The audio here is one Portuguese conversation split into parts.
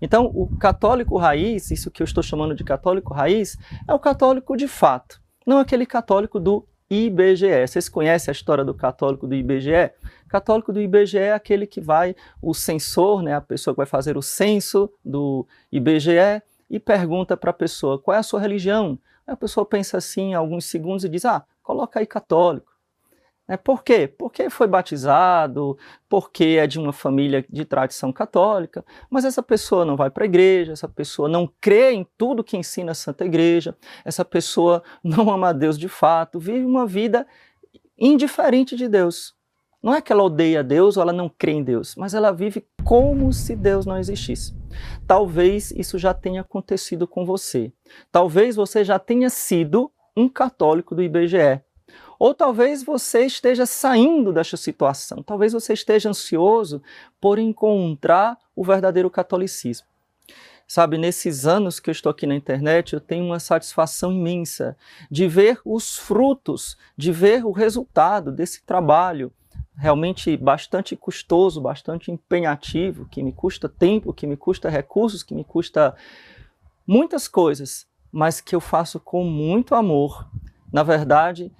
Então, o católico raiz, isso que eu estou chamando de católico raiz, é o católico de fato, não aquele católico do IBGE. Vocês conhecem a história do católico do IBGE? Católico do IBGE é aquele que vai, o censor, né, a pessoa que vai fazer o censo do IBGE e pergunta para a pessoa qual é a sua religião. Aí a pessoa pensa assim alguns segundos e diz: Ah, coloca aí católico. É, por quê? Porque foi batizado, porque é de uma família de tradição católica, mas essa pessoa não vai para a igreja, essa pessoa não crê em tudo que ensina a Santa Igreja, essa pessoa não ama a Deus de fato, vive uma vida indiferente de Deus. Não é que ela odeia Deus ou ela não crê em Deus, mas ela vive como se Deus não existisse. Talvez isso já tenha acontecido com você. Talvez você já tenha sido um católico do IBGE. Ou talvez você esteja saindo dessa situação. Talvez você esteja ansioso por encontrar o verdadeiro catolicismo. Sabe, nesses anos que eu estou aqui na internet, eu tenho uma satisfação imensa de ver os frutos, de ver o resultado desse trabalho realmente bastante custoso, bastante empenhativo, que me custa tempo, que me custa recursos, que me custa muitas coisas, mas que eu faço com muito amor. Na verdade,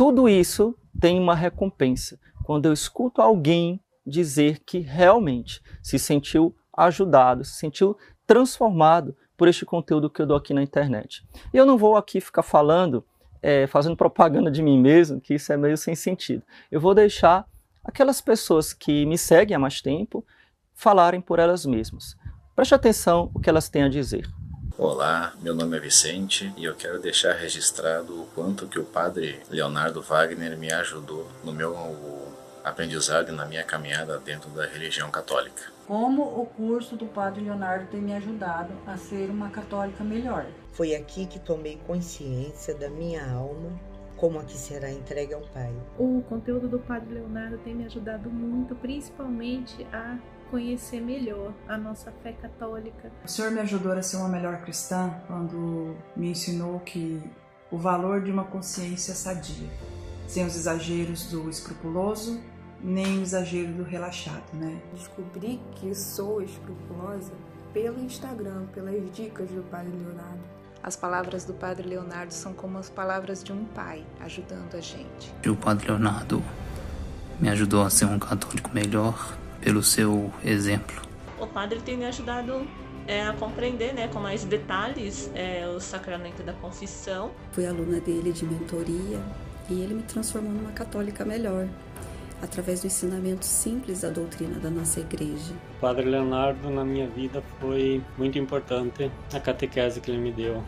tudo isso tem uma recompensa. Quando eu escuto alguém dizer que realmente se sentiu ajudado, se sentiu transformado por este conteúdo que eu dou aqui na internet. E eu não vou aqui ficar falando é, fazendo propaganda de mim mesmo, que isso é meio sem sentido. Eu vou deixar aquelas pessoas que me seguem há mais tempo falarem por elas mesmas. Preste atenção o que elas têm a dizer. Olá, meu nome é Vicente e eu quero deixar registrado o quanto que o padre Leonardo Wagner me ajudou no meu aprendizado e na minha caminhada dentro da religião católica. Como o curso do Padre Leonardo tem me ajudado a ser uma católica melhor. Foi aqui que tomei consciência da minha alma, como a que será entregue ao Pai. O conteúdo do Padre Leonardo tem me ajudado muito, principalmente a conhecer melhor a nossa fé católica. O Senhor me ajudou a ser uma melhor cristã quando me ensinou que o valor de uma consciência sadia, sem os exageros do escrupuloso nem o exagero do relaxado, né? Descobri que sou escrupulosa pelo Instagram, pelas dicas do Padre Leonardo. As palavras do Padre Leonardo são como as palavras de um pai ajudando a gente. E o Padre Leonardo me ajudou a ser um católico melhor pelo seu exemplo. O Padre tem me ajudado é, a compreender né, com mais detalhes é, o sacramento da confissão. Fui aluna dele de mentoria e ele me transformou numa católica melhor através do ensinamento simples da doutrina da nossa igreja. O Padre Leonardo na minha vida foi muito importante a catequese que ele me deu.